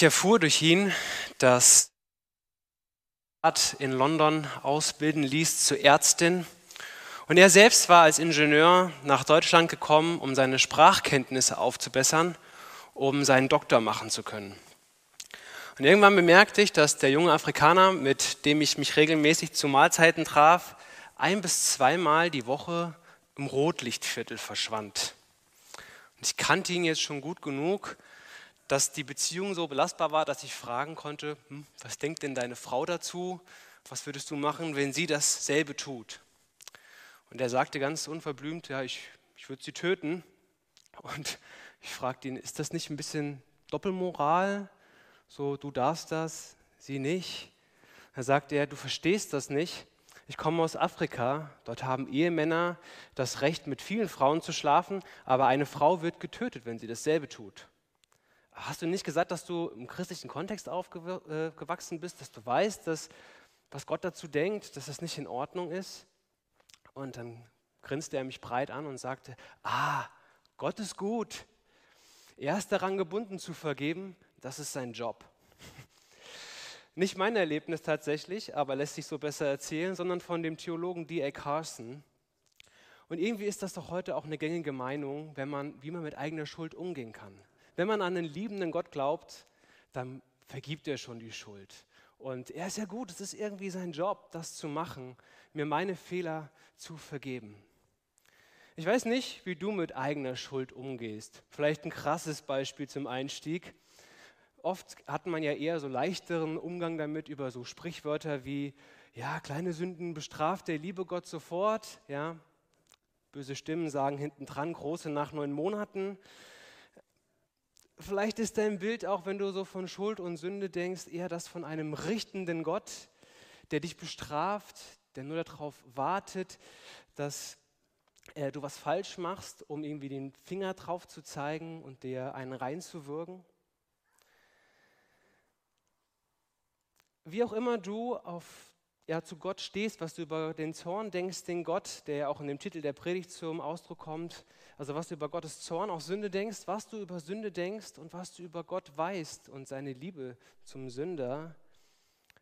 Ich erfuhr durch ihn, dass in London ausbilden ließ zur Ärztin. Und er selbst war als Ingenieur nach Deutschland gekommen, um seine Sprachkenntnisse aufzubessern, um seinen Doktor machen zu können. Und irgendwann bemerkte ich, dass der junge Afrikaner, mit dem ich mich regelmäßig zu Mahlzeiten traf, ein bis zweimal die Woche im Rotlichtviertel verschwand. Und ich kannte ihn jetzt schon gut genug, dass die Beziehung so belastbar war, dass ich fragen konnte, hm, was denkt denn deine Frau dazu? Was würdest du machen, wenn sie dasselbe tut? Und er sagte ganz unverblümt, ja, ich, ich würde sie töten. Und ich fragte ihn, ist das nicht ein bisschen Doppelmoral? So, du darfst das, sie nicht. Da sagte er, du verstehst das nicht. Ich komme aus Afrika, dort haben Ehemänner das Recht, mit vielen Frauen zu schlafen, aber eine Frau wird getötet, wenn sie dasselbe tut. Hast du nicht gesagt, dass du im christlichen Kontext aufgewachsen äh, bist, dass du weißt, dass was Gott dazu denkt, dass das nicht in Ordnung ist? Und dann grinste er mich breit an und sagte, ah, Gott ist gut. Er ist daran gebunden zu vergeben, das ist sein Job. Nicht mein Erlebnis tatsächlich, aber lässt sich so besser erzählen, sondern von dem Theologen D.A. Carson. Und irgendwie ist das doch heute auch eine gängige Meinung, wenn man, wie man mit eigener Schuld umgehen kann. Wenn man an einen liebenden Gott glaubt, dann vergibt er schon die Schuld. Und er ist ja gut, es ist irgendwie sein Job, das zu machen, mir meine Fehler zu vergeben. Ich weiß nicht, wie du mit eigener Schuld umgehst. Vielleicht ein krasses Beispiel zum Einstieg. Oft hat man ja eher so leichteren Umgang damit über so Sprichwörter wie, ja, kleine Sünden bestraft der liebe Gott sofort, ja. Böse Stimmen sagen hinten dran, große nach neun Monaten. Vielleicht ist dein Bild auch, wenn du so von Schuld und Sünde denkst, eher das von einem richtenden Gott, der dich bestraft, der nur darauf wartet, dass äh, du was falsch machst, um irgendwie den Finger drauf zu zeigen und dir einen reinzuwürgen. wie auch immer du auf, ja, zu Gott stehst, was du über den Zorn denkst, den Gott, der ja auch in dem Titel der Predigt zum Ausdruck kommt, also was du über Gottes Zorn, auch Sünde denkst, was du über Sünde denkst und was du über Gott weißt und seine Liebe zum Sünder,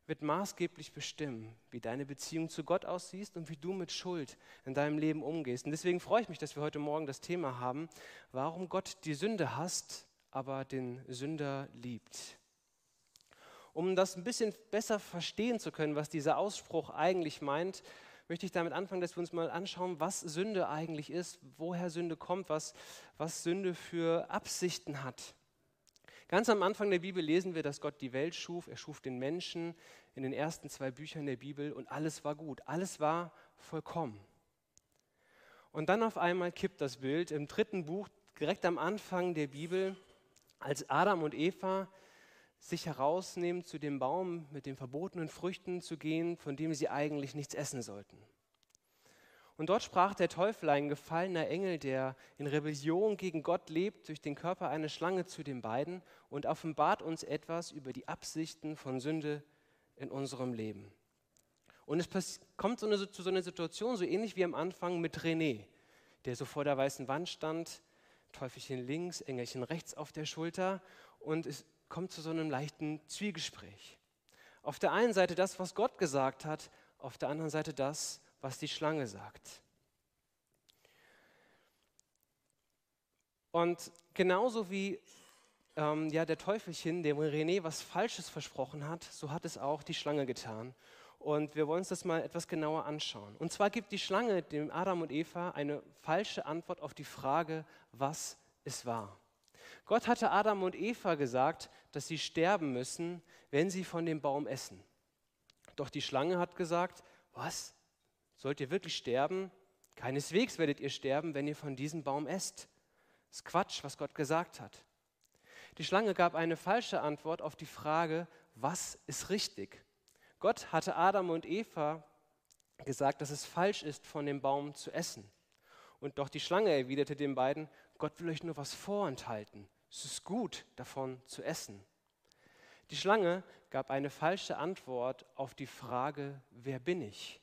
wird maßgeblich bestimmen, wie deine Beziehung zu Gott aussieht und wie du mit Schuld in deinem Leben umgehst. Und deswegen freue ich mich, dass wir heute Morgen das Thema haben, warum Gott die Sünde hasst, aber den Sünder liebt. Um das ein bisschen besser verstehen zu können, was dieser Ausspruch eigentlich meint, möchte ich damit anfangen, dass wir uns mal anschauen, was Sünde eigentlich ist, woher Sünde kommt, was, was Sünde für Absichten hat. Ganz am Anfang der Bibel lesen wir, dass Gott die Welt schuf, er schuf den Menschen in den ersten zwei Büchern der Bibel und alles war gut, alles war vollkommen. Und dann auf einmal kippt das Bild im dritten Buch, direkt am Anfang der Bibel, als Adam und Eva sich herausnehmen, zu dem Baum mit den verbotenen Früchten zu gehen, von dem sie eigentlich nichts essen sollten. Und dort sprach der Teufel, ein gefallener Engel, der in Rebellion gegen Gott lebt, durch den Körper eine Schlange zu den beiden und offenbart uns etwas über die Absichten von Sünde in unserem Leben. Und es kommt so eine, zu so einer Situation, so ähnlich wie am Anfang mit René, der so vor der weißen Wand stand, Teufelchen links, Engelchen rechts auf der Schulter und es kommt zu so einem leichten Zwiegespräch. Auf der einen Seite das, was Gott gesagt hat, auf der anderen Seite das, was die Schlange sagt. Und genauso wie ähm, ja, der Teufelchen dem René was Falsches versprochen hat, so hat es auch die Schlange getan. Und wir wollen uns das mal etwas genauer anschauen. Und zwar gibt die Schlange dem Adam und Eva eine falsche Antwort auf die Frage, was es war. Gott hatte Adam und Eva gesagt, dass sie sterben müssen, wenn sie von dem Baum essen. Doch die Schlange hat gesagt, was? Sollt ihr wirklich sterben? Keineswegs werdet ihr sterben, wenn ihr von diesem Baum esst. Das ist Quatsch, was Gott gesagt hat. Die Schlange gab eine falsche Antwort auf die Frage, was ist richtig? Gott hatte Adam und Eva gesagt, dass es falsch ist, von dem Baum zu essen. Und doch die Schlange erwiderte den beiden, Gott will euch nur was vorenthalten. Es ist gut, davon zu essen. Die Schlange gab eine falsche Antwort auf die Frage, wer bin ich?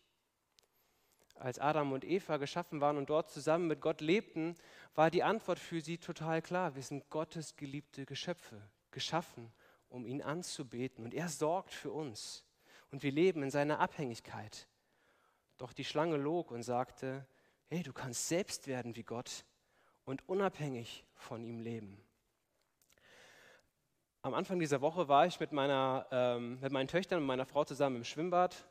Als Adam und Eva geschaffen waren und dort zusammen mit Gott lebten, war die Antwort für sie total klar. Wir sind Gottes geliebte Geschöpfe, geschaffen um ihn anzubeten. Und er sorgt für uns. Und wir leben in seiner Abhängigkeit. Doch die Schlange log und sagte, hey, du kannst selbst werden wie Gott und unabhängig von ihm leben. Am Anfang dieser Woche war ich mit, meiner, ähm, mit meinen Töchtern und meiner Frau zusammen im Schwimmbad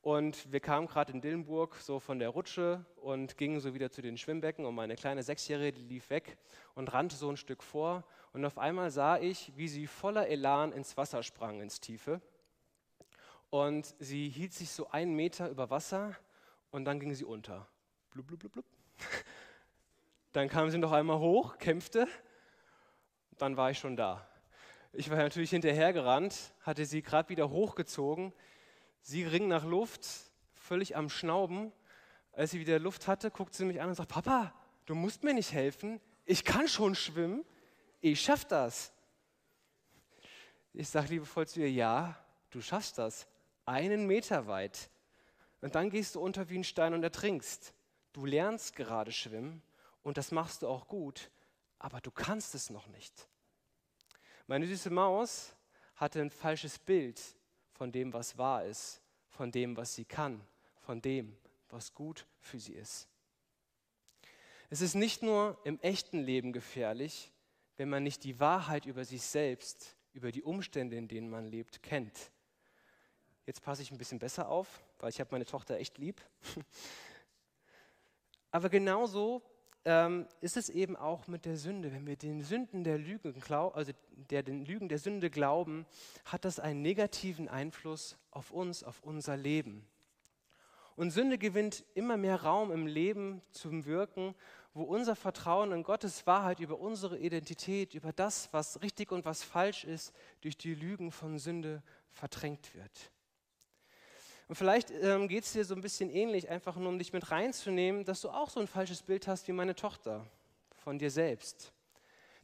und wir kamen gerade in Dillenburg so von der Rutsche und gingen so wieder zu den Schwimmbecken und meine kleine Sechsjährige lief weg und rannte so ein Stück vor und auf einmal sah ich, wie sie voller Elan ins Wasser sprang, ins Tiefe. Und sie hielt sich so einen Meter über Wasser und dann ging sie unter. Blub, blub, blub, blub. Dann kam sie noch einmal hoch, kämpfte, dann war ich schon da. Ich war natürlich hinterhergerannt, hatte sie gerade wieder hochgezogen. Sie ring nach Luft, völlig am Schnauben. Als sie wieder Luft hatte, guckt sie mich an und sagt, Papa, du musst mir nicht helfen. Ich kann schon schwimmen. Ich schaff das. Ich sage liebevoll zu ihr, ja, du schaffst das. Einen Meter weit. Und dann gehst du unter wie ein Stein und ertrinkst. Du lernst gerade schwimmen und das machst du auch gut, aber du kannst es noch nicht. Meine süße Maus hatte ein falsches Bild von dem, was wahr ist, von dem, was sie kann, von dem, was gut für sie ist. Es ist nicht nur im echten Leben gefährlich, wenn man nicht die Wahrheit über sich selbst, über die Umstände, in denen man lebt, kennt. Jetzt passe ich ein bisschen besser auf, weil ich habe meine Tochter echt lieb. Aber genauso ähm, ist es eben auch mit der Sünde. Wenn wir den Sünden der Lügen, also der, den Lügen der Sünde glauben, hat das einen negativen Einfluss auf uns, auf unser Leben. Und Sünde gewinnt immer mehr Raum im Leben zum Wirken, wo unser Vertrauen in Gottes Wahrheit über unsere Identität, über das, was richtig und was falsch ist, durch die Lügen von Sünde verdrängt wird. Und vielleicht ähm, geht es dir so ein bisschen ähnlich, einfach nur um dich mit reinzunehmen, dass du auch so ein falsches Bild hast wie meine Tochter von dir selbst.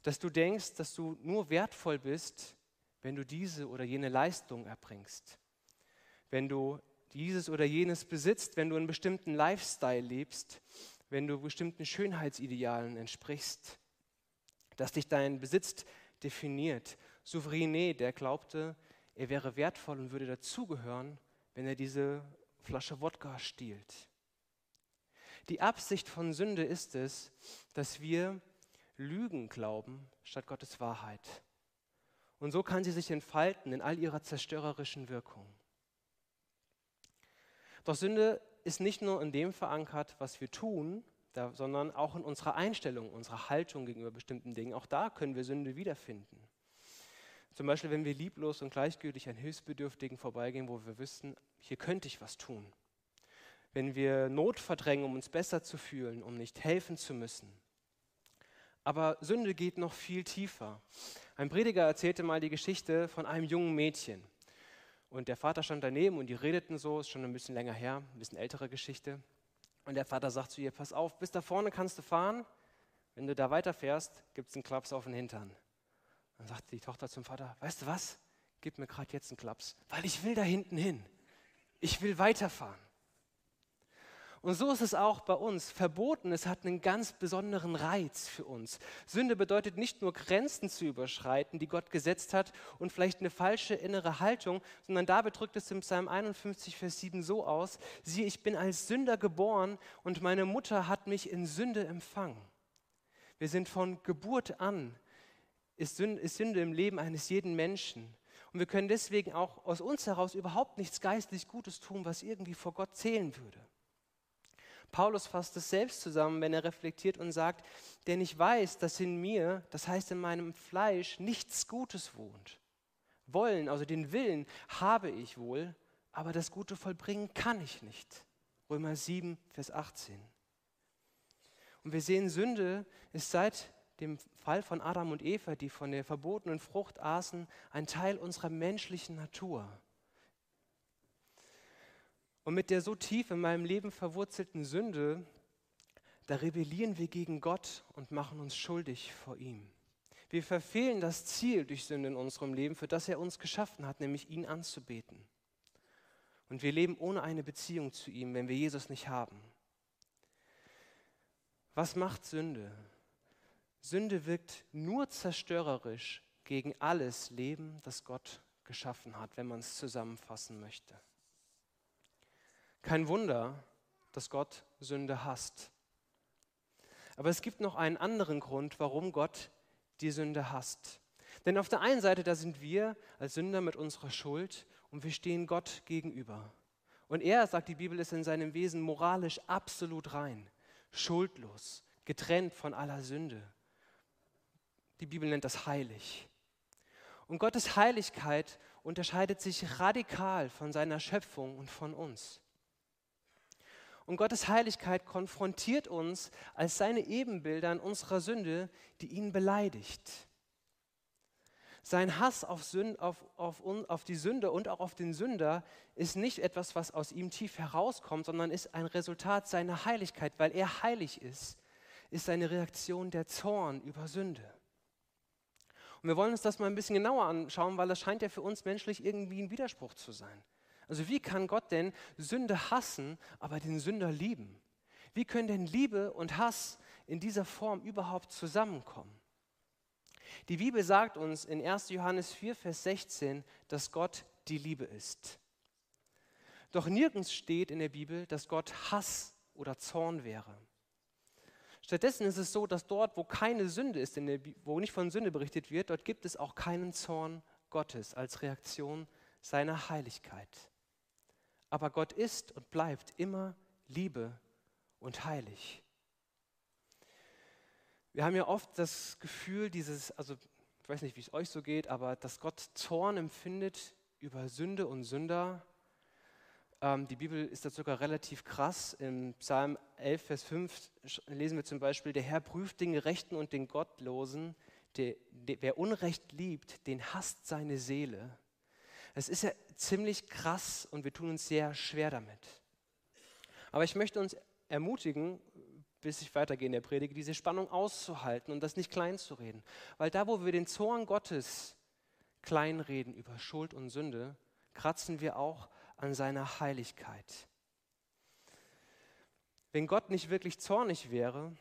Dass du denkst, dass du nur wertvoll bist, wenn du diese oder jene Leistung erbringst. Wenn du dieses oder jenes besitzt, wenn du einen bestimmten Lifestyle lebst, wenn du bestimmten Schönheitsidealen entsprichst. Dass dich dein Besitz definiert. Souverainé, der glaubte, er wäre wertvoll und würde dazugehören, wenn er diese Flasche Wodka stiehlt. Die Absicht von Sünde ist es, dass wir Lügen glauben statt Gottes Wahrheit. Und so kann sie sich entfalten in all ihrer zerstörerischen Wirkung. Doch Sünde ist nicht nur in dem verankert, was wir tun, sondern auch in unserer Einstellung, unserer Haltung gegenüber bestimmten Dingen. Auch da können wir Sünde wiederfinden. Zum Beispiel, wenn wir lieblos und gleichgültig an Hilfsbedürftigen vorbeigehen, wo wir wissen, hier könnte ich was tun. Wenn wir Not verdrängen, um uns besser zu fühlen, um nicht helfen zu müssen. Aber Sünde geht noch viel tiefer. Ein Prediger erzählte mal die Geschichte von einem jungen Mädchen. Und der Vater stand daneben und die redeten so, ist schon ein bisschen länger her, ein bisschen ältere Geschichte. Und der Vater sagt zu ihr, pass auf, bis da vorne kannst du fahren. Wenn du da weiterfährst, gibt es einen Klaps auf den Hintern. Dann sagte die Tochter zum Vater, weißt du was, gib mir gerade jetzt einen Klaps, weil ich will da hinten hin. Ich will weiterfahren. Und so ist es auch bei uns. Verboten, es hat einen ganz besonderen Reiz für uns. Sünde bedeutet nicht nur Grenzen zu überschreiten, die Gott gesetzt hat und vielleicht eine falsche innere Haltung, sondern da drückt es im Psalm 51, Vers 7 so aus, siehe, ich bin als Sünder geboren und meine Mutter hat mich in Sünde empfangen. Wir sind von Geburt an ist Sünde, im Leben eines jeden Menschen. Und wir können deswegen auch aus uns heraus überhaupt nichts geistlich Gutes tun, was irgendwie vor Gott zählen würde. Paulus fasst es selbst zusammen, wenn er reflektiert und sagt, denn ich weiß, dass in mir, das heißt in meinem Fleisch, nichts Gutes wohnt. Wollen, also den Willen, habe ich wohl, aber das Gute vollbringen kann ich nicht. Römer 7, Vers 18. Und wir sehen, Sünde ist seit dem Fall von Adam und Eva, die von der verbotenen Frucht aßen, ein Teil unserer menschlichen Natur. Und mit der so tief in meinem Leben verwurzelten Sünde, da rebellieren wir gegen Gott und machen uns schuldig vor ihm. Wir verfehlen das Ziel durch Sünde in unserem Leben, für das er uns geschaffen hat, nämlich ihn anzubeten. Und wir leben ohne eine Beziehung zu ihm, wenn wir Jesus nicht haben. Was macht Sünde? Sünde wirkt nur zerstörerisch, gegen alles leben, das Gott geschaffen hat, wenn man es zusammenfassen möchte. Kein Wunder, dass Gott Sünde hasst. Aber es gibt noch einen anderen Grund, warum Gott die Sünde hasst. Denn auf der einen Seite, da sind wir als Sünder mit unserer Schuld und wir stehen Gott gegenüber. Und er, sagt die Bibel, ist in seinem Wesen moralisch absolut rein, schuldlos, getrennt von aller Sünde. Die Bibel nennt das heilig. Und Gottes Heiligkeit unterscheidet sich radikal von seiner Schöpfung und von uns. Und Gottes Heiligkeit konfrontiert uns als seine Ebenbilder in unserer Sünde, die ihn beleidigt. Sein Hass auf, Sünd, auf, auf, auf, die Sünde und auch auf den Sünder ist nicht etwas, was aus ihm tief herauskommt, sondern ist ein Resultat seiner Heiligkeit. Weil er heilig ist, ist seine Reaktion der Zorn über Sünde. Und wir wollen uns das mal ein bisschen genauer anschauen, weil das scheint ja für uns menschlich irgendwie ein Widerspruch zu sein. Also wie kann Gott denn Sünde hassen, aber den Sünder lieben? Wie können denn Liebe und Hass in dieser Form überhaupt zusammenkommen? Die Bibel sagt uns in 1. Johannes 4, Vers 16, dass Gott die Liebe ist. Doch nirgends steht in der Bibel, dass Gott Hass oder Zorn wäre. Stattdessen ist es so, dass dort, wo keine Sünde ist, der wo nicht von Sünde berichtet wird, dort gibt es auch keinen Zorn Gottes als Reaktion seiner Heiligkeit. Aber Gott ist und bleibt immer Liebe und heilig. Wir haben ja oft das Gefühl, dieses, also ich weiß nicht, wie es euch so geht, aber dass Gott Zorn empfindet über Sünde und Sünder. Ähm, die Bibel ist da sogar relativ krass. Im Psalm 11, Vers 5 lesen wir zum Beispiel, der Herr prüft den Gerechten und den Gottlosen. Der, der, wer Unrecht liebt, den hasst seine Seele. Es ist ja ziemlich krass und wir tun uns sehr schwer damit. Aber ich möchte uns ermutigen, bis ich weitergehe in der Predigt, diese Spannung auszuhalten und das nicht klein zu reden. Weil da, wo wir den Zorn Gottes kleinreden über Schuld und Sünde, kratzen wir auch an seiner Heiligkeit. Wenn Gott nicht wirklich zornig wäre,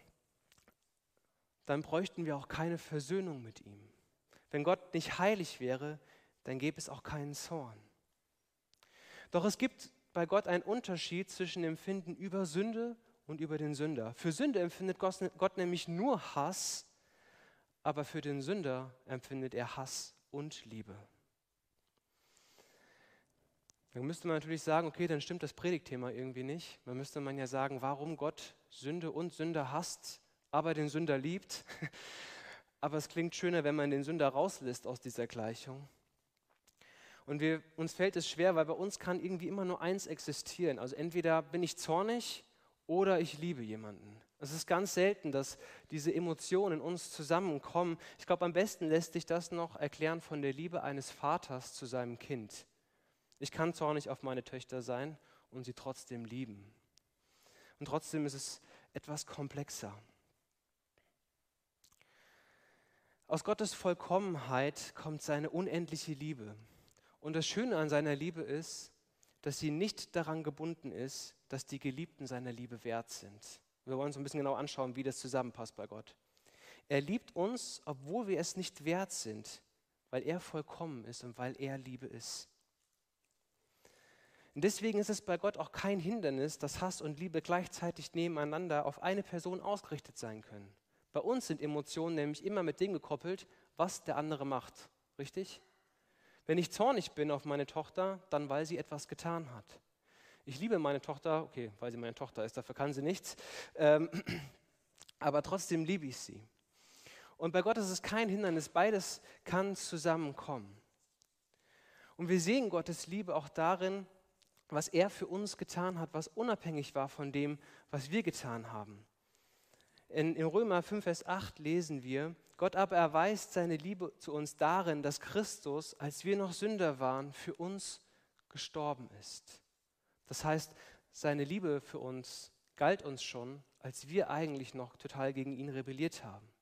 dann bräuchten wir auch keine Versöhnung mit ihm. Wenn Gott nicht heilig wäre, dann gäbe es auch keinen Zorn. Doch es gibt bei Gott einen Unterschied zwischen dem Finden über Sünde und über den Sünder. Für Sünde empfindet Gott nämlich nur Hass, aber für den Sünder empfindet er Hass und Liebe. Dann müsste man natürlich sagen, okay, dann stimmt das Predigtthema irgendwie nicht. Dann müsste man ja sagen, warum Gott Sünde und Sünder hasst, aber den Sünder liebt. Aber es klingt schöner, wenn man den Sünder rauslässt aus dieser Gleichung. Und wir, uns fällt es schwer, weil bei uns kann irgendwie immer nur eins existieren. Also entweder bin ich zornig oder ich liebe jemanden. Es ist ganz selten, dass diese Emotionen in uns zusammenkommen. Ich glaube, am besten lässt sich das noch erklären von der Liebe eines Vaters zu seinem Kind. Ich kann zornig auf meine Töchter sein und sie trotzdem lieben. Und trotzdem ist es etwas komplexer. Aus Gottes Vollkommenheit kommt seine unendliche Liebe. Und das Schöne an seiner Liebe ist, dass sie nicht daran gebunden ist, dass die Geliebten seiner Liebe wert sind. Wir wollen uns ein bisschen genau anschauen, wie das zusammenpasst bei Gott. Er liebt uns, obwohl wir es nicht wert sind, weil er vollkommen ist und weil er Liebe ist. Und deswegen ist es bei Gott auch kein Hindernis, dass Hass und Liebe gleichzeitig nebeneinander auf eine Person ausgerichtet sein können. Bei uns sind Emotionen nämlich immer mit dem gekoppelt, was der andere macht. Richtig? Wenn ich zornig bin auf meine Tochter, dann weil sie etwas getan hat. Ich liebe meine Tochter, okay, weil sie meine Tochter ist, dafür kann sie nichts, ähm, aber trotzdem liebe ich sie. Und bei Gott ist es kein Hindernis, beides kann zusammenkommen. Und wir sehen Gottes Liebe auch darin, was er für uns getan hat, was unabhängig war von dem, was wir getan haben. In, in Römer 5, Vers 8 lesen wir, Gott aber erweist seine Liebe zu uns darin, dass Christus, als wir noch Sünder waren, für uns gestorben ist. Das heißt, seine Liebe für uns galt uns schon, als wir eigentlich noch total gegen ihn rebelliert haben.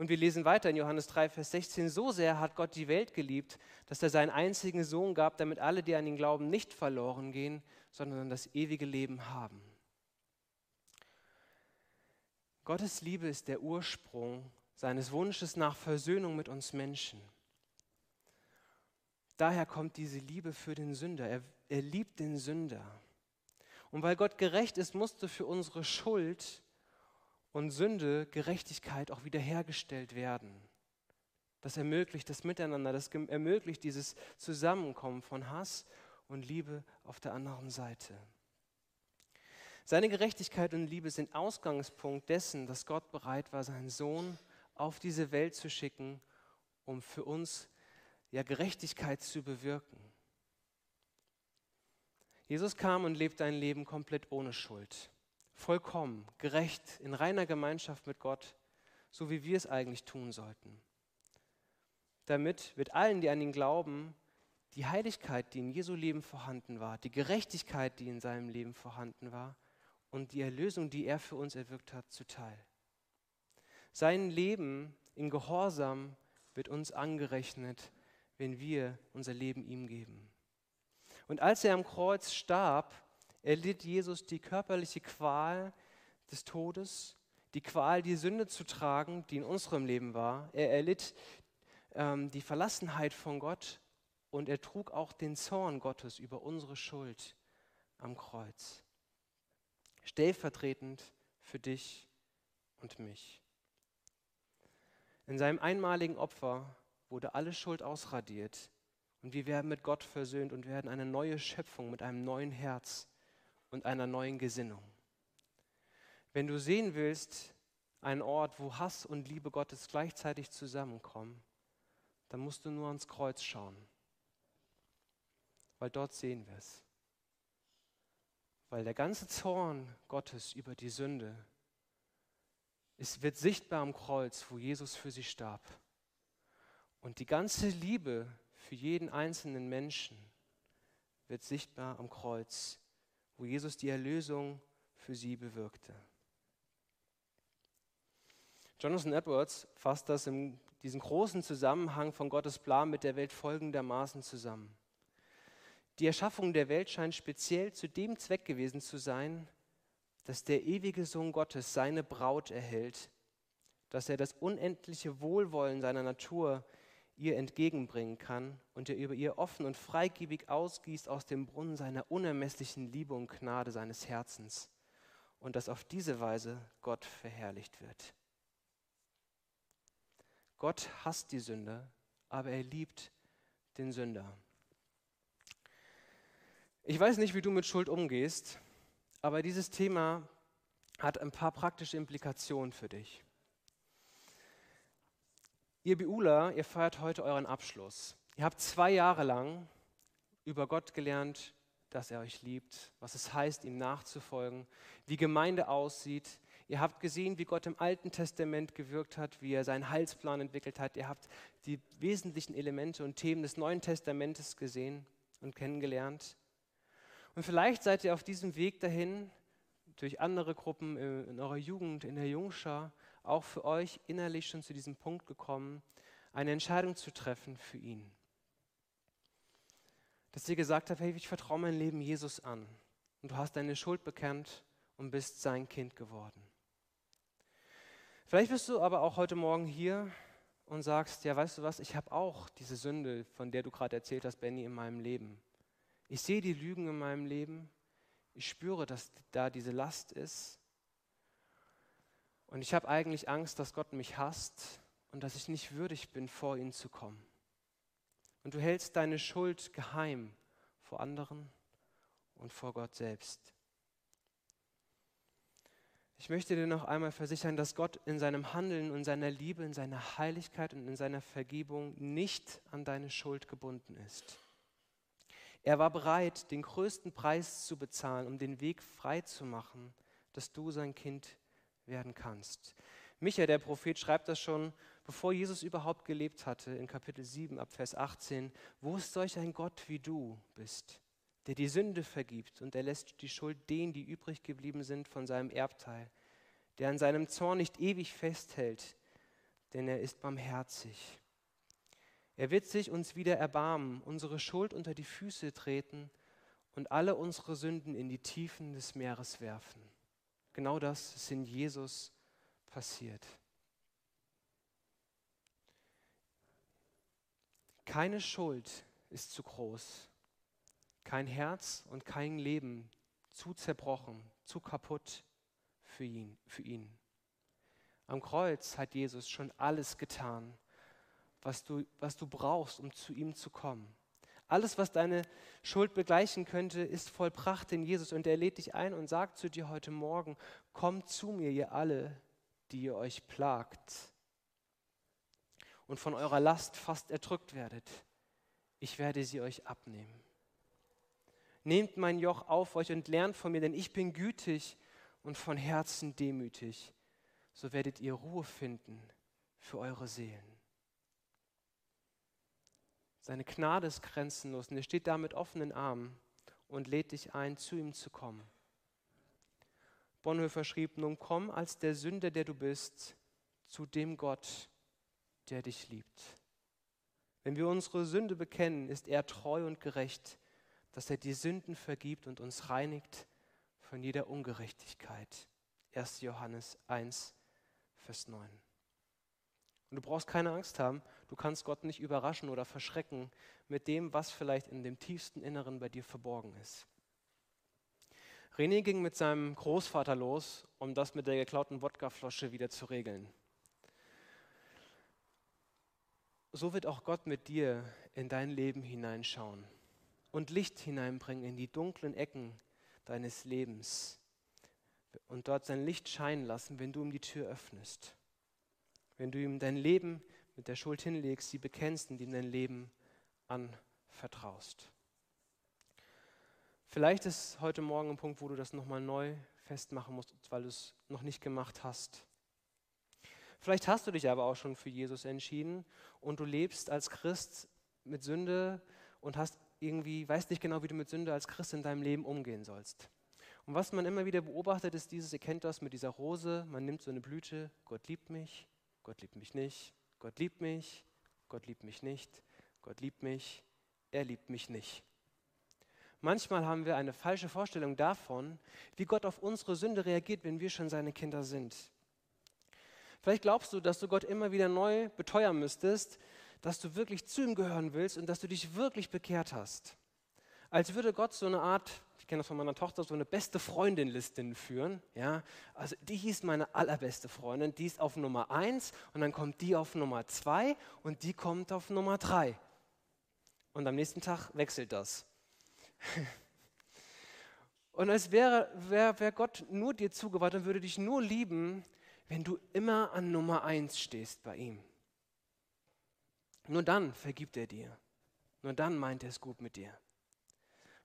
Und wir lesen weiter in Johannes 3, Vers 16, so sehr hat Gott die Welt geliebt, dass er seinen einzigen Sohn gab, damit alle, die an ihn glauben, nicht verloren gehen, sondern das ewige Leben haben. Gottes Liebe ist der Ursprung seines Wunsches nach Versöhnung mit uns Menschen. Daher kommt diese Liebe für den Sünder. Er, er liebt den Sünder. Und weil Gott gerecht ist, musste für unsere Schuld und Sünde Gerechtigkeit auch wiederhergestellt werden. Das ermöglicht das Miteinander, das ermöglicht dieses Zusammenkommen von Hass und Liebe auf der anderen Seite. Seine Gerechtigkeit und Liebe sind Ausgangspunkt dessen, dass Gott bereit war, seinen Sohn auf diese Welt zu schicken, um für uns ja Gerechtigkeit zu bewirken. Jesus kam und lebte ein Leben komplett ohne Schuld, vollkommen, gerecht, in reiner Gemeinschaft mit Gott, so wie wir es eigentlich tun sollten. Damit wird allen, die an ihn glauben, die Heiligkeit, die in Jesu Leben vorhanden war, die Gerechtigkeit, die in seinem Leben vorhanden war und die Erlösung, die er für uns erwirkt hat, zuteil. Sein Leben in Gehorsam wird uns angerechnet, wenn wir unser Leben ihm geben. Und als er am Kreuz starb, erlitt Jesus die körperliche Qual des Todes, die Qual, die Sünde zu tragen, die in unserem Leben war. Er erlitt ähm, die Verlassenheit von Gott und er trug auch den Zorn Gottes über unsere Schuld am Kreuz. Stellvertretend für dich und mich. In seinem einmaligen Opfer wurde alle Schuld ausradiert und wir werden mit Gott versöhnt und werden eine neue Schöpfung mit einem neuen Herz und einer neuen Gesinnung. Wenn du sehen willst, einen Ort, wo Hass und Liebe Gottes gleichzeitig zusammenkommen, dann musst du nur ans Kreuz schauen, weil dort sehen wir es. Weil der ganze Zorn Gottes über die Sünde es wird sichtbar am Kreuz, wo Jesus für sie starb. Und die ganze Liebe für jeden einzelnen Menschen wird sichtbar am Kreuz, wo Jesus die Erlösung für sie bewirkte. Jonathan Edwards fasst das in diesem großen Zusammenhang von Gottes Plan mit der Welt folgendermaßen zusammen. Die Erschaffung der Welt scheint speziell zu dem Zweck gewesen zu sein, dass der ewige Sohn Gottes seine Braut erhält, dass er das unendliche Wohlwollen seiner Natur ihr entgegenbringen kann und er über ihr offen und freigebig ausgießt aus dem Brunnen seiner unermesslichen Liebe und Gnade seines Herzens und dass auf diese Weise Gott verherrlicht wird. Gott hasst die Sünde, aber er liebt den Sünder. Ich weiß nicht, wie du mit Schuld umgehst. Aber dieses Thema hat ein paar praktische Implikationen für dich. Ihr Biula, ihr feiert heute euren Abschluss. Ihr habt zwei Jahre lang über Gott gelernt, dass er euch liebt, was es heißt, ihm nachzufolgen, wie Gemeinde aussieht. Ihr habt gesehen, wie Gott im Alten Testament gewirkt hat, wie er seinen Heilsplan entwickelt hat. Ihr habt die wesentlichen Elemente und Themen des Neuen Testamentes gesehen und kennengelernt. Und vielleicht seid ihr auf diesem Weg dahin, durch andere Gruppen in eurer Jugend, in der Jungschar, auch für euch innerlich schon zu diesem Punkt gekommen, eine Entscheidung zu treffen für ihn. Dass ihr gesagt habt, hey, ich vertraue mein Leben Jesus an. Und du hast deine Schuld bekannt und bist sein Kind geworden. Vielleicht bist du aber auch heute Morgen hier und sagst, ja, weißt du was, ich habe auch diese Sünde, von der du gerade erzählt hast, Benny, in meinem Leben. Ich sehe die Lügen in meinem Leben. Ich spüre, dass da diese Last ist. Und ich habe eigentlich Angst, dass Gott mich hasst und dass ich nicht würdig bin, vor ihn zu kommen. Und du hältst deine Schuld geheim vor anderen und vor Gott selbst. Ich möchte dir noch einmal versichern, dass Gott in seinem Handeln und seiner Liebe, in seiner Heiligkeit und in seiner Vergebung nicht an deine Schuld gebunden ist. Er war bereit, den größten Preis zu bezahlen, um den Weg frei zu machen, dass du sein Kind werden kannst. Micha, der Prophet, schreibt das schon, bevor Jesus überhaupt gelebt hatte, in Kapitel 7 ab Vers 18. Wo ist solch ein Gott wie du bist, der die Sünde vergibt und er lässt die Schuld denen, die übrig geblieben sind, von seinem Erbteil, der an seinem Zorn nicht ewig festhält, denn er ist barmherzig. Er wird sich uns wieder erbarmen, unsere Schuld unter die Füße treten und alle unsere Sünden in die Tiefen des Meeres werfen genau das ist in Jesus passiert. Keine Schuld ist zu groß, kein Herz und kein Leben zu zerbrochen, zu kaputt für ihn, für ihn. Am Kreuz hat Jesus schon alles getan, was du, was du brauchst, um zu ihm zu kommen. Alles, was deine Schuld begleichen könnte, ist vollbracht in Jesus und er lädt dich ein und sagt zu dir heute Morgen, kommt zu mir, ihr alle, die ihr euch plagt und von eurer Last fast erdrückt werdet. Ich werde sie euch abnehmen. Nehmt mein Joch auf euch und lernt von mir, denn ich bin gütig und von Herzen demütig. So werdet ihr Ruhe finden für eure Seelen. Seine Gnade ist grenzenlos und er steht da mit offenen Armen und lädt dich ein, zu ihm zu kommen. Bonhoeffer schrieb, nun komm als der Sünder, der du bist, zu dem Gott, der dich liebt. Wenn wir unsere Sünde bekennen, ist er treu und gerecht, dass er die Sünden vergibt und uns reinigt von jeder Ungerechtigkeit. 1. Johannes 1, Vers 9. Und du brauchst keine Angst haben, du kannst Gott nicht überraschen oder verschrecken mit dem, was vielleicht in dem tiefsten Inneren bei dir verborgen ist. René ging mit seinem Großvater los, um das mit der geklauten Wodkaflasche wieder zu regeln. So wird auch Gott mit dir in dein Leben hineinschauen und Licht hineinbringen in die dunklen Ecken deines Lebens und dort sein Licht scheinen lassen, wenn du ihm die Tür öffnest wenn du ihm dein Leben mit der Schuld hinlegst, sie bekennst und ihm dein Leben anvertraust. Vielleicht ist heute Morgen ein Punkt, wo du das nochmal neu festmachen musst, weil du es noch nicht gemacht hast. Vielleicht hast du dich aber auch schon für Jesus entschieden und du lebst als Christ mit Sünde und hast irgendwie, weißt nicht genau, wie du mit Sünde als Christ in deinem Leben umgehen sollst. Und was man immer wieder beobachtet, ist dieses, ihr kennt das mit dieser Rose, man nimmt so eine Blüte, Gott liebt mich, Gott liebt mich nicht, Gott liebt mich, Gott liebt mich nicht, Gott liebt mich, er liebt mich nicht. Manchmal haben wir eine falsche Vorstellung davon, wie Gott auf unsere Sünde reagiert, wenn wir schon seine Kinder sind. Vielleicht glaubst du, dass du Gott immer wieder neu beteuern müsstest, dass du wirklich zu ihm gehören willst und dass du dich wirklich bekehrt hast. Als würde Gott so eine Art kenne das von meiner Tochter, so eine beste Freundin-Liste führen. Ja? Also die hieß meine allerbeste Freundin, die ist auf Nummer 1 und dann kommt die auf Nummer 2 und die kommt auf Nummer 3. Und am nächsten Tag wechselt das. Und als wäre, wäre, wäre Gott nur dir zugewandt und würde dich nur lieben, wenn du immer an Nummer 1 stehst bei ihm. Nur dann vergibt er dir. Nur dann meint er es gut mit dir.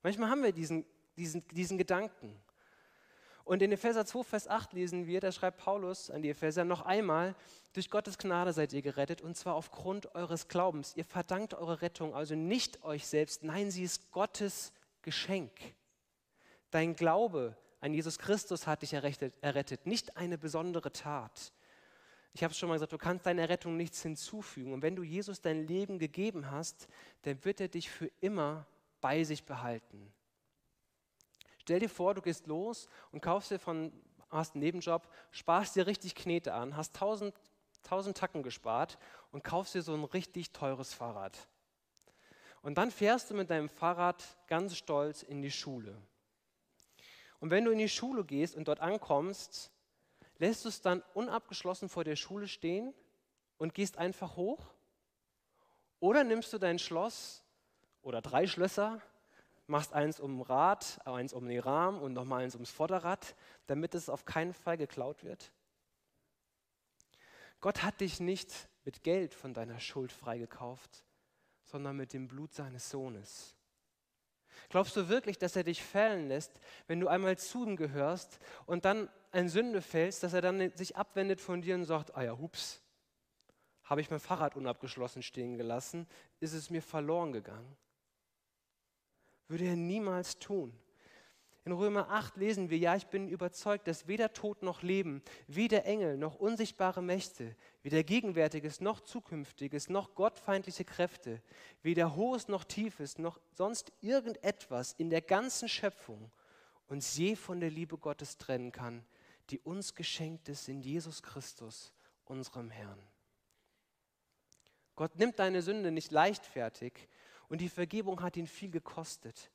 Manchmal haben wir diesen diesen, diesen Gedanken. Und in Epheser 2, Vers 8 lesen wir, da schreibt Paulus an die Epheser noch einmal, durch Gottes Gnade seid ihr gerettet und zwar aufgrund eures Glaubens. Ihr verdankt eure Rettung also nicht euch selbst, nein, sie ist Gottes Geschenk. Dein Glaube an Jesus Christus hat dich errettet, errettet nicht eine besondere Tat. Ich habe es schon mal gesagt, du kannst deiner Rettung nichts hinzufügen. Und wenn du Jesus dein Leben gegeben hast, dann wird er dich für immer bei sich behalten. Stell dir vor, du gehst los und kaufst dir von, hast einen Nebenjob, sparst dir richtig Knete an, hast tausend, tausend Tacken gespart und kaufst dir so ein richtig teures Fahrrad. Und dann fährst du mit deinem Fahrrad ganz stolz in die Schule. Und wenn du in die Schule gehst und dort ankommst, lässt du es dann unabgeschlossen vor der Schule stehen und gehst einfach hoch? Oder nimmst du dein Schloss oder drei Schlösser machst eins um Rad, eins um den Rahmen und nochmal eins ums Vorderrad, damit es auf keinen Fall geklaut wird? Gott hat dich nicht mit Geld von deiner Schuld freigekauft, sondern mit dem Blut seines Sohnes. Glaubst du wirklich, dass er dich fällen lässt, wenn du einmal zu ihm gehörst und dann ein Sünde fällst, dass er dann sich abwendet von dir und sagt, ah ja, hups, habe ich mein Fahrrad unabgeschlossen stehen gelassen, ist es mir verloren gegangen? Würde er niemals tun. In Römer 8 lesen wir, ja, ich bin überzeugt, dass weder Tod noch Leben, weder Engel noch unsichtbare Mächte, weder Gegenwärtiges noch Zukünftiges noch gottfeindliche Kräfte, weder Hohes noch Tiefes noch sonst irgendetwas in der ganzen Schöpfung uns je von der Liebe Gottes trennen kann, die uns geschenkt ist in Jesus Christus, unserem Herrn. Gott nimmt deine Sünde nicht leichtfertig und die Vergebung hat ihn viel gekostet.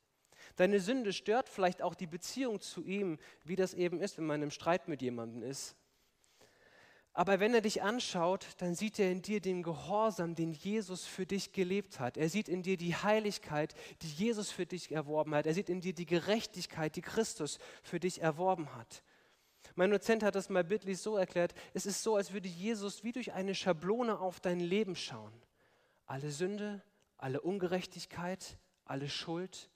Deine Sünde stört vielleicht auch die Beziehung zu ihm, wie das eben ist, wenn man im Streit mit jemandem ist. Aber wenn er dich anschaut, dann sieht er in dir den Gehorsam, den Jesus für dich gelebt hat. Er sieht in dir die Heiligkeit, die Jesus für dich erworben hat. Er sieht in dir die Gerechtigkeit, die Christus für dich erworben hat. Mein Dozent hat das mal bildlich so erklärt, es ist so, als würde Jesus wie durch eine Schablone auf dein Leben schauen. Alle Sünde, alle Ungerechtigkeit, alle Schuld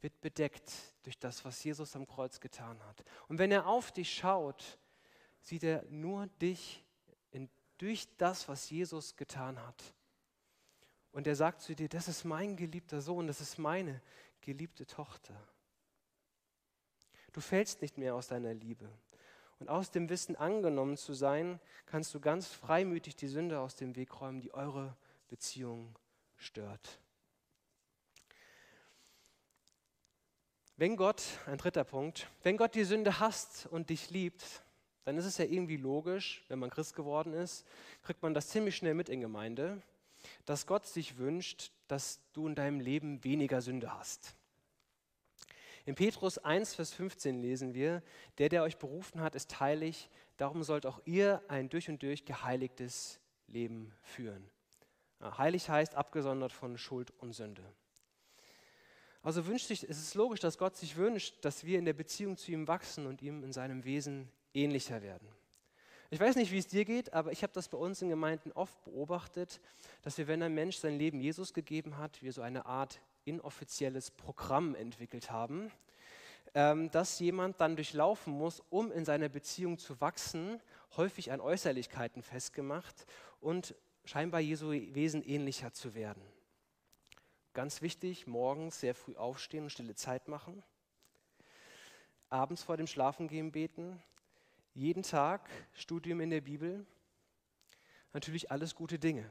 wird bedeckt durch das, was Jesus am Kreuz getan hat. Und wenn er auf dich schaut, sieht er nur dich in, durch das, was Jesus getan hat. Und er sagt zu dir, das ist mein geliebter Sohn, das ist meine geliebte Tochter. Du fällst nicht mehr aus deiner Liebe. Und aus dem Wissen angenommen zu sein, kannst du ganz freimütig die Sünde aus dem Weg räumen, die eure Beziehung stört. Wenn Gott, ein dritter Punkt, wenn Gott die Sünde hasst und dich liebt, dann ist es ja irgendwie logisch, wenn man Christ geworden ist, kriegt man das ziemlich schnell mit in Gemeinde, dass Gott sich wünscht, dass du in deinem Leben weniger Sünde hast. In Petrus 1, Vers 15 lesen wir, der, der euch berufen hat, ist heilig, darum sollt auch ihr ein durch und durch geheiligtes Leben führen. Heilig heißt abgesondert von Schuld und Sünde. Also wünscht sich, es ist logisch, dass Gott sich wünscht, dass wir in der Beziehung zu ihm wachsen und ihm in seinem Wesen ähnlicher werden. Ich weiß nicht, wie es dir geht, aber ich habe das bei uns in Gemeinden oft beobachtet, dass wir, wenn ein Mensch sein Leben Jesus gegeben hat, wir so eine Art inoffizielles Programm entwickelt haben, ähm, das jemand dann durchlaufen muss, um in seiner Beziehung zu wachsen, häufig an Äußerlichkeiten festgemacht und scheinbar Jesu Wesen ähnlicher zu werden. Ganz wichtig, morgens sehr früh aufstehen und stille Zeit machen, abends vor dem Schlafengehen beten, jeden Tag Studium in der Bibel, natürlich alles gute Dinge.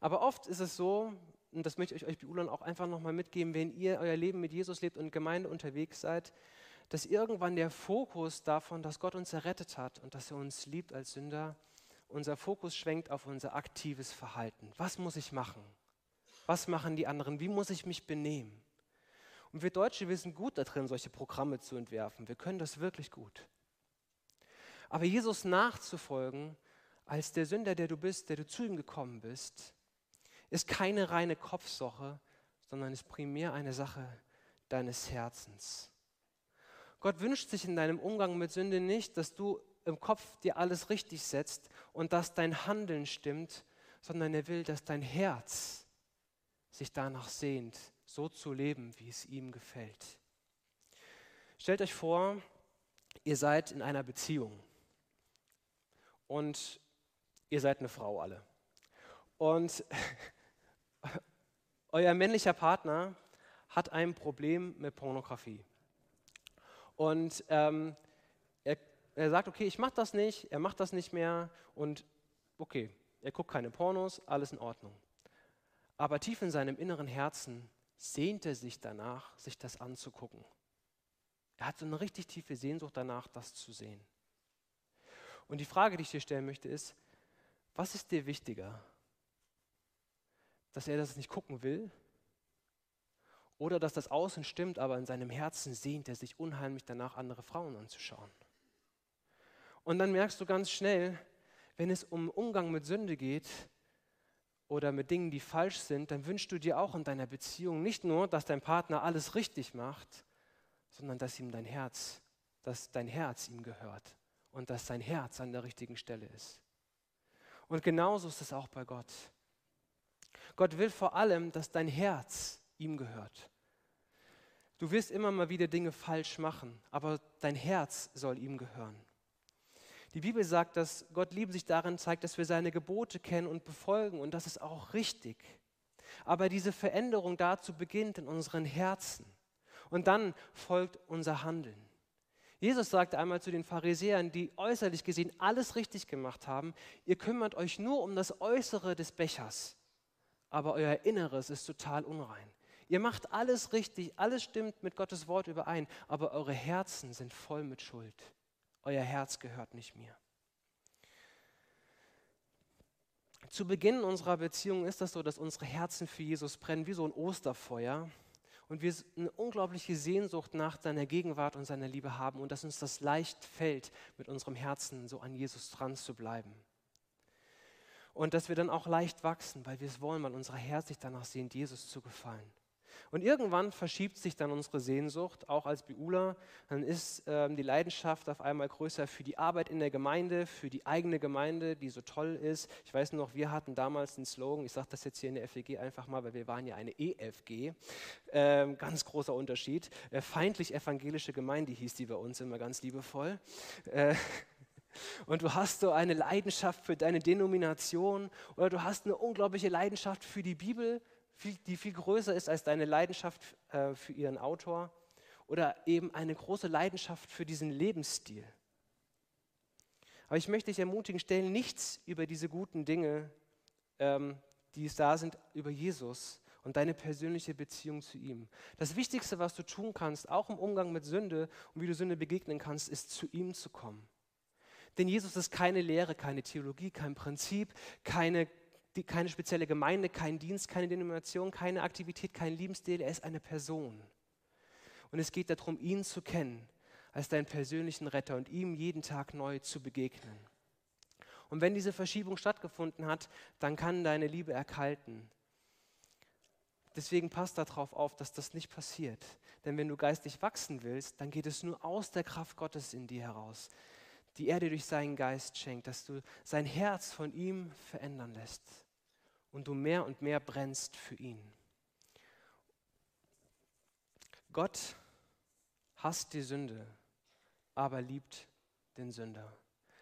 Aber oft ist es so, und das möchte ich euch Biulern auch einfach nochmal mitgeben, wenn ihr euer Leben mit Jesus lebt und Gemeinde unterwegs seid, dass irgendwann der Fokus davon, dass Gott uns errettet hat und dass er uns liebt als Sünder, unser Fokus schwenkt auf unser aktives Verhalten. Was muss ich machen? Was machen die anderen? Wie muss ich mich benehmen? Und wir Deutsche, wir sind gut darin, solche Programme zu entwerfen. Wir können das wirklich gut. Aber Jesus nachzufolgen, als der Sünder, der du bist, der du zu ihm gekommen bist, ist keine reine Kopfsache, sondern ist primär eine Sache deines Herzens. Gott wünscht sich in deinem Umgang mit Sünde nicht, dass du im Kopf dir alles richtig setzt und dass dein Handeln stimmt, sondern er will, dass dein Herz sich danach sehnt, so zu leben, wie es ihm gefällt. Stellt euch vor, ihr seid in einer Beziehung und ihr seid eine Frau alle. Und euer männlicher Partner hat ein Problem mit Pornografie. Und ähm, er, sagt, okay, ich mache das nicht, er macht das nicht mehr und okay, er guckt keine Pornos, alles in Ordnung. Aber tief in seinem inneren Herzen sehnt er sich danach, sich das anzugucken. Er hat so eine richtig tiefe Sehnsucht danach, das zu sehen. Und die Frage, die ich dir stellen möchte, ist, was ist dir wichtiger? dass er das nicht gucken will oder dass das Außen stimmt, aber in seinem Herzen sehnt er sich unheimlich danach, andere Frauen anzuschauen. Und dann merkst du ganz schnell, wenn es um Umgang mit Sünde geht oder mit Dingen, die falsch sind, dann wünschst du dir auch in deiner Beziehung nicht nur, dass dein Partner alles richtig macht, sondern dass ihm dein Herz, dass dein Herz ihm gehört und dass sein Herz an der richtigen Stelle ist. Und genauso ist es auch bei Gott. Gott will vor allem, dass dein Herz ihm gehört. Du wirst immer mal wieder Dinge falsch machen, aber dein Herz soll ihm gehören. Die Bibel sagt, dass Gott Liebe sich darin zeigt, dass wir seine Gebote kennen und befolgen und das ist auch richtig. Aber diese Veränderung dazu beginnt in unseren Herzen und dann folgt unser Handeln. Jesus sagte einmal zu den Pharisäern, die äußerlich gesehen alles richtig gemacht haben, ihr kümmert euch nur um das Äußere des Bechers aber euer Inneres ist total unrein. Ihr macht alles richtig, alles stimmt mit Gottes Wort überein, aber eure Herzen sind voll mit Schuld. Euer Herz gehört nicht mir. zu Beginn unserer Beziehung ist das so, dass unsere Herzen für Jesus brennen, wie so ein Osterfeuer. Und wir eine unglaubliche Sehnsucht nach seiner Gegenwart und seiner Liebe haben und dass uns das leicht fällt, mit unserem Herzen so an Jesus dran zu bleiben. Und dass wir dann auch leicht wachsen, weil wir es wollen, weil unser Herz sich danach sehnt, Jesus zu gefallen. Und irgendwann verschiebt sich dann unsere Sehnsucht, auch als Beula. Dann ist ähm, die Leidenschaft auf einmal größer für die Arbeit in der Gemeinde, für die eigene Gemeinde, die so toll ist. Ich weiß noch, wir hatten damals den Slogan, ich sage das jetzt hier in der FEG einfach mal, weil wir waren ja eine EFG. Ähm, ganz großer Unterschied. Äh, feindlich evangelische Gemeinde hieß die bei uns immer ganz liebevoll. Äh, und du hast so eine Leidenschaft für deine Denomination oder du hast eine unglaubliche Leidenschaft für die Bibel die viel größer ist als deine Leidenschaft äh, für ihren Autor oder eben eine große Leidenschaft für diesen Lebensstil. Aber ich möchte dich ermutigen, stell nichts über diese guten Dinge, ähm, die es da sind, über Jesus und deine persönliche Beziehung zu ihm. Das Wichtigste, was du tun kannst, auch im Umgang mit Sünde und wie du Sünde begegnen kannst, ist zu ihm zu kommen. Denn Jesus ist keine Lehre, keine Theologie, kein Prinzip, keine keine spezielle Gemeinde, kein Dienst, keine Denomination, keine Aktivität, kein Lebensstil. Er ist eine Person. Und es geht darum, ihn zu kennen als deinen persönlichen Retter und ihm jeden Tag neu zu begegnen. Und wenn diese Verschiebung stattgefunden hat, dann kann deine Liebe erkalten. Deswegen passt darauf auf, dass das nicht passiert. Denn wenn du geistig wachsen willst, dann geht es nur aus der Kraft Gottes in dir heraus, die er dir durch seinen Geist schenkt, dass du sein Herz von ihm verändern lässt und du mehr und mehr brennst für ihn. Gott hasst die Sünde, aber liebt den Sünder.